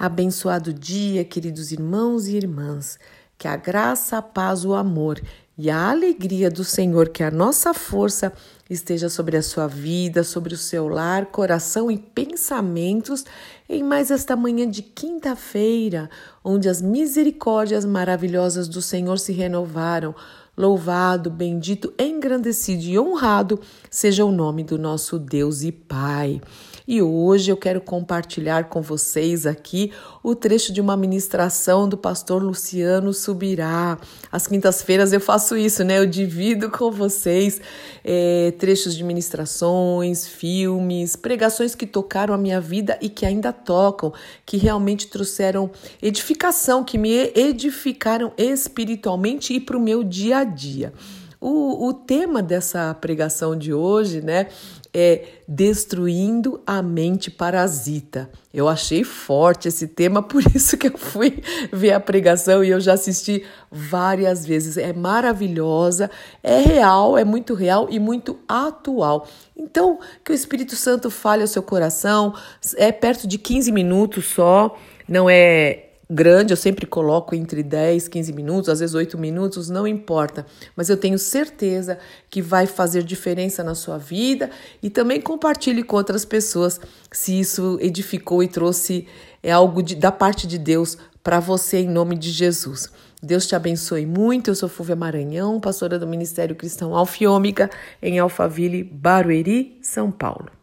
Abençoado dia, queridos irmãos e irmãs. Que a graça, a paz, o amor e a alegria do Senhor, que a nossa força esteja sobre a sua vida, sobre o seu lar, coração e pensamentos em mais esta manhã de quinta-feira, onde as misericórdias maravilhosas do Senhor se renovaram. Louvado, bendito, engrandecido e honrado seja o nome do nosso Deus e Pai. E hoje eu quero compartilhar com vocês aqui o trecho de uma ministração do pastor Luciano Subirá. Às quintas-feiras eu faço isso, né? Eu divido com vocês é, trechos de ministrações, filmes, pregações que tocaram a minha vida e que ainda tocam, que realmente trouxeram edificação, que me edificaram espiritualmente e para o meu dia a dia. O, o tema dessa pregação de hoje, né, é destruindo a mente parasita. Eu achei forte esse tema, por isso que eu fui ver a pregação e eu já assisti várias vezes. É maravilhosa, é real, é muito real e muito atual. Então, que o Espírito Santo fale ao seu coração, é perto de 15 minutos só, não é grande, eu sempre coloco entre 10, 15 minutos, às vezes 8 minutos, não importa, mas eu tenho certeza que vai fazer diferença na sua vida e também compartilhe com outras pessoas se isso edificou e trouxe é algo de, da parte de Deus para você em nome de Jesus. Deus te abençoe muito. Eu sou Fúvia Maranhão, pastora do Ministério Cristão Alfiômica, em Alphaville, Barueri, São Paulo.